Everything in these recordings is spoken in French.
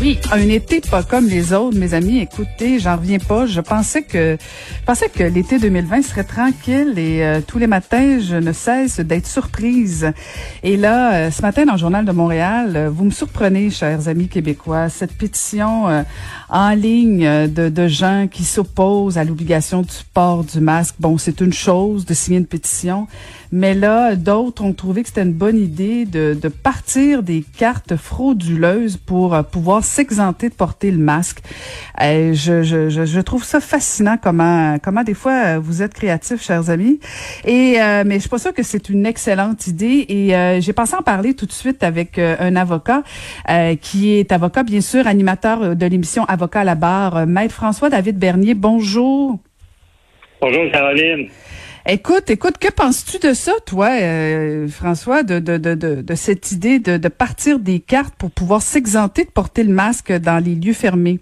Oui, un été pas comme les autres, mes amis. Écoutez, j'en reviens pas. Je pensais que, pensais que l'été 2020 serait tranquille et euh, tous les matins, je ne cesse d'être surprise. Et là, euh, ce matin dans le journal de Montréal, euh, vous me surprenez, chers amis québécois. Cette pétition en ligne de, gens qui s'opposent à l'obligation du port du masque. Bon, c'est une chose de signer une pétition. Mais là, d'autres ont trouvé que c'était une bonne idée de, de partir des cartes frauduleuses pour pouvoir s'exenter de porter le masque. Je, je, je, je, trouve ça fascinant comment comment des fois euh, vous êtes créatifs, chers amis. Et euh, mais je suis pas sûre que c'est une excellente idée. Et euh, j'ai pensé en parler tout de suite avec un avocat qui est avocat, bien sûr, animateur de l'émission Avocat à la barre, Maître François David Bernier. Bonjour. Bonjour Caroline. Écoute, écoute, que penses-tu de ça, toi, euh, François, de, de, de, de, cette idée de, de partir des cartes pour pouvoir s'exenter de porter le masque dans les lieux fermés?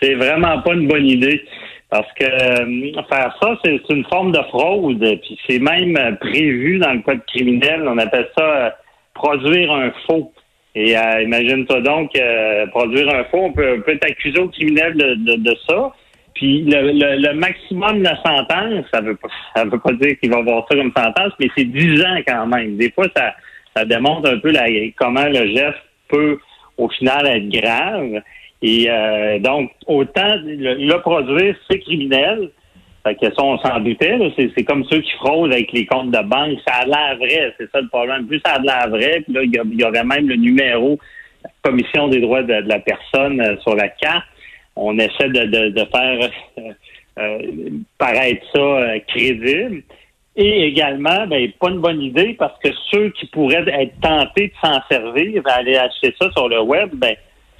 C'est vraiment pas une bonne idée. Parce que euh, faire ça, c'est une forme de fraude. Puis c'est même prévu dans le code criminel. On appelle ça euh, produire un faux. Et imagine-toi donc, produire un faux, on peut, peut être accusé au criminel de, de ça. Puis le, maximum de la sentence, ça veut pas, ça veut pas dire qu'il va avoir ça comme sentence, mais c'est 10 ans quand même. Des fois, ça, ça démontre un peu la, comment le geste peut, au final, être grave. Et euh, donc, autant le, produire, c'est criminel. Fait que ça, on s'en doutait. C'est, comme ceux qui fraudent avec les comptes de banque. Ça a l'air vrai, c'est ça le problème. Plus ça a l'air vrai, puis là, il y, aurait même le numéro la Commission des droits de la personne euh, sur la carte on essaie de, de, faire euh, euh, paraître ça euh, crédible. Et également, ben, pas une bonne idée parce que ceux qui pourraient être tentés de s'en servir, aller acheter ça sur le web, ben,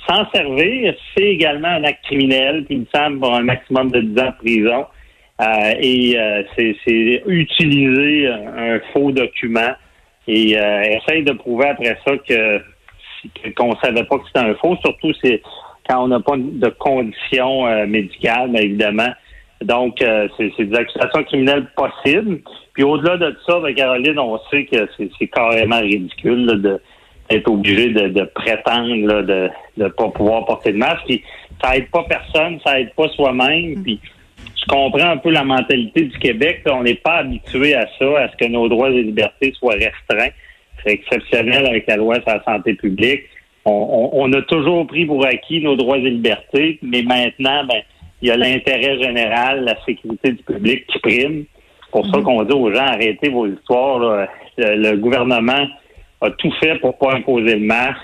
s'en servir, c'est également un acte criminel, qui me semble pour un maximum de 10 ans de prison. et c'est utiliser un faux document et essayer de prouver après ça que qu'on savait pas que c'était un faux. Surtout, c'est quand on n'a pas de conditions euh, médicales, évidemment. Donc, euh, c'est des accusations criminelles possibles. Puis au-delà de ça, ben, Caroline, on sait que c'est carrément ridicule d'être obligé de, prétendre de ne pas pouvoir porter de masque. Puis ça aide pas personne, ça aide pas soi-même. Mm. Puis je comprends un peu la mentalité du Québec. on n'est pas habitué à ça, à ce que nos droits et libertés soient restreints. C'est exceptionnel avec la loi sur la santé publique on, a toujours pris pour acquis nos droits et libertés, mais maintenant, ben, il y a l'intérêt général, la sécurité du public qui prime. C'est pour ça mhm. qu'on dit aux gens arrêtez vos histoires. Le, gouvernement a tout fait pour pas imposer le masque,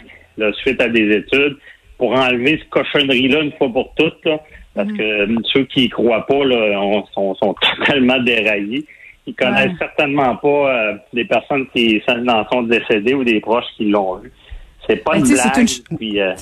suite à des études, pour enlever ce cochonnerie-là une fois pour toutes. parce mhm. que ceux qui y croient pas là, sont, totalement déraillés. Ils connaissent certainement pas euh, des personnes qui en sont décédées ou des proches qui l'ont vu. C'est pas ben, une blague. Euh,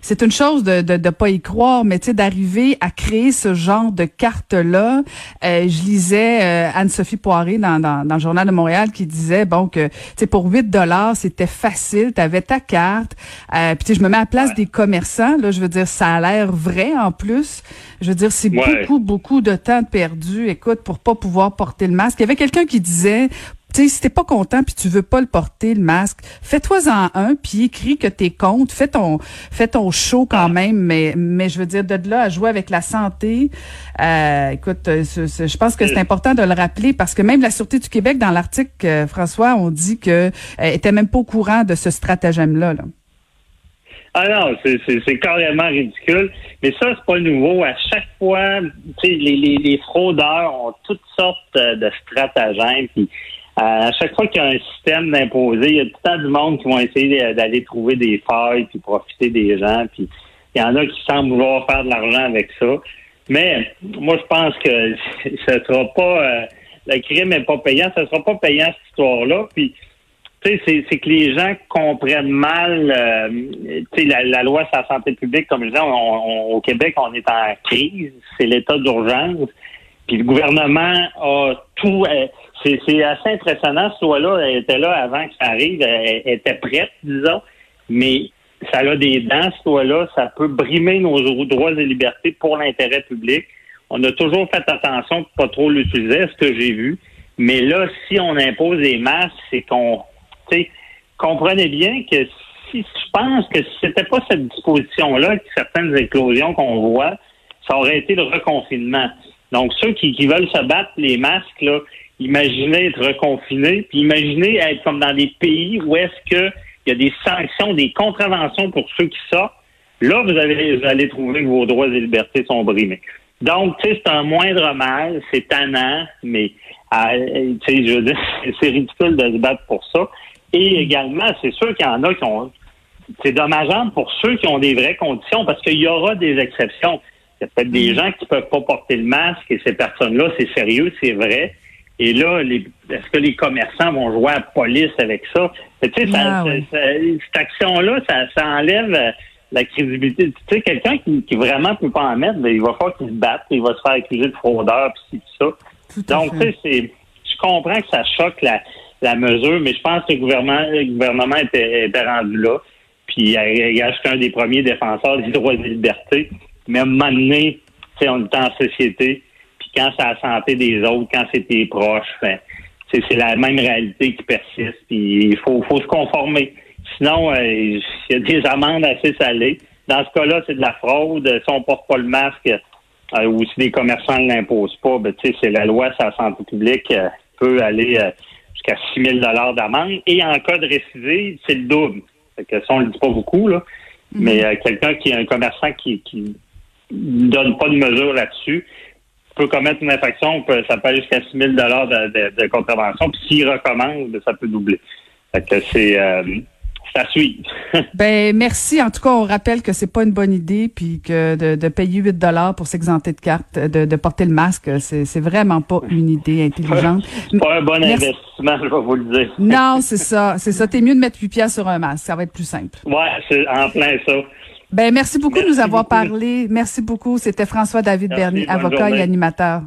c'est une chose de de, de pas y croire, mais tu sais d'arriver à créer ce genre de carte là. Euh, je lisais euh, Anne-Sophie Poiré dans, dans, dans le journal de Montréal qui disait bon que tu sais pour 8 dollars c'était facile, tu avais ta carte. Euh, puis je me mets à la place des commerçants là, je veux dire ça a l'air vrai en plus. Je veux dire c'est beaucoup beaucoup de temps perdu. Écoute pour pas pouvoir porter le masque. Il y avait quelqu'un qui disait sais, si t'es pas content puis tu veux pas le porter le masque, fais-toi-en un puis écris que t'es contre, fais ton fais ton show quand même, mais mais je veux dire de là à jouer avec la santé, euh, écoute, euh, je pense que c'est important de le rappeler parce que même la sûreté du Québec dans l'article euh, François, on dit que euh, était même pas au courant de ce stratagème là. Ah non, c'est carrément ridicule. Mais ça, c'est pas nouveau. À chaque fois, les, les, les fraudeurs ont toutes sortes de stratagèmes. Puis à chaque fois qu'il y a un système d'imposer, il y a tout le du monde qui vont essayer d'aller trouver des failles puis profiter des gens. Puis il y en a qui semblent vouloir faire de l'argent avec ça. Mais moi, je pense que ce sera pas euh, le crime n'est pas payant, ce sera pas payant cette histoire-là. Puis tu sais, c'est que les gens comprennent mal euh, tu sais, la, la, loi sur la santé publique, comme je disais, au Québec, on est en crise, c'est l'état d'urgence. Puis le gouvernement a tout. Euh, c'est assez impressionnant. Ce loi-là, elle était là avant que ça arrive. Elle, était prête, disons. Mais ça a des dents, ce loi-là. Ça peut brimer nos droits et libertés pour l'intérêt public. On a toujours fait attention de pas trop l'utiliser, ce que j'ai vu. Mais là, si on impose des masques, c'est qu'on, comprenez bien que si je pense que si c'était pas cette disposition-là, certaines éclosions qu'on voit, ça aurait été le reconfinement. Donc, ceux qui, veulent se battre les masques, là, imaginez être reconfinés, puis imaginez être comme dans des pays où est-ce qu'il y a des sanctions, des contraventions pour ceux qui sortent. Là, vous, allez, allez trouver que vos droits et libertés sont brimés. Donc, tu sais, c'est un moindre mal, c'est tannant, mais ah, tu sais, je veux dire, c'est ridicule de se battre pour ça. Et également, c'est sûr qu'il y en a qui ont... C'est dommageable pour ceux qui ont des vraies conditions parce qu'il y aura des exceptions. Il y a peut-être des mm. gens qui peuvent pas porter le masque et ces personnes-là, c'est sérieux, c'est vrai. Et là, est-ce que les commerçants vont jouer à la police avec ça? Tu sais, ah cette action-là, ça, enlève euh, la crédibilité. Tu sais, quelqu'un qui, qui vraiment peut pas en mettre, ben, il va falloir qu'il se batte, il va se faire accuser de fraudeur, puis tout ça. Donc, tu sais, c'est, je comprends que ça choque la, la mesure, mais je pense que le gouvernement, le gouvernement était, était rendu là. Puis, il y a un des premiers défenseurs des droits et des libertés. Mais à un moment donné, on est en société, puis quand c'est la santé des autres, quand c'est tes proches, ben, c'est la même réalité qui persiste, puis il faut, faut se conformer. Sinon, euh, il y a des amendes assez salées. Dans ce cas-là, c'est de la fraude. Si on porte pas le masque euh, ou si les commerçants ne l'imposent pas, ben, c'est la loi sur la santé publique euh, peut aller jusqu'à 6 000 d'amende. Et en cas de récidive, c'est le double. Fait que ça, on le dit pas beaucoup, là. Mm-hmm. Mais quelqu'un qui est un commerçant qui, qui ne donne pas de mesure là-dessus, peut commettre une infraction, ça peut aller jusqu'à 6 000 de, de, contravention. Puis s'il recommence, ben, ça peut doubler. Fait que c'est euh, à suivre. ben merci. En tout cas, on rappelle que c'est pas une bonne idée, puis que de, de payer 8 dollars pour s'exenter de carte, de, de, porter le masque, c'est, c'est vraiment pas une idée intelligente. C'est pas un bon investissement, je vais vous le dire. non, c'est ça, c'est ça. T'es mieux de mettre 8 pièces sur un masque, ça va être plus simple. Ouais, c'est en plein ça. Ben, merci beaucoup de nous avoir parlé. Merci beaucoup. C'était François-David Bernier, avocat et animateur.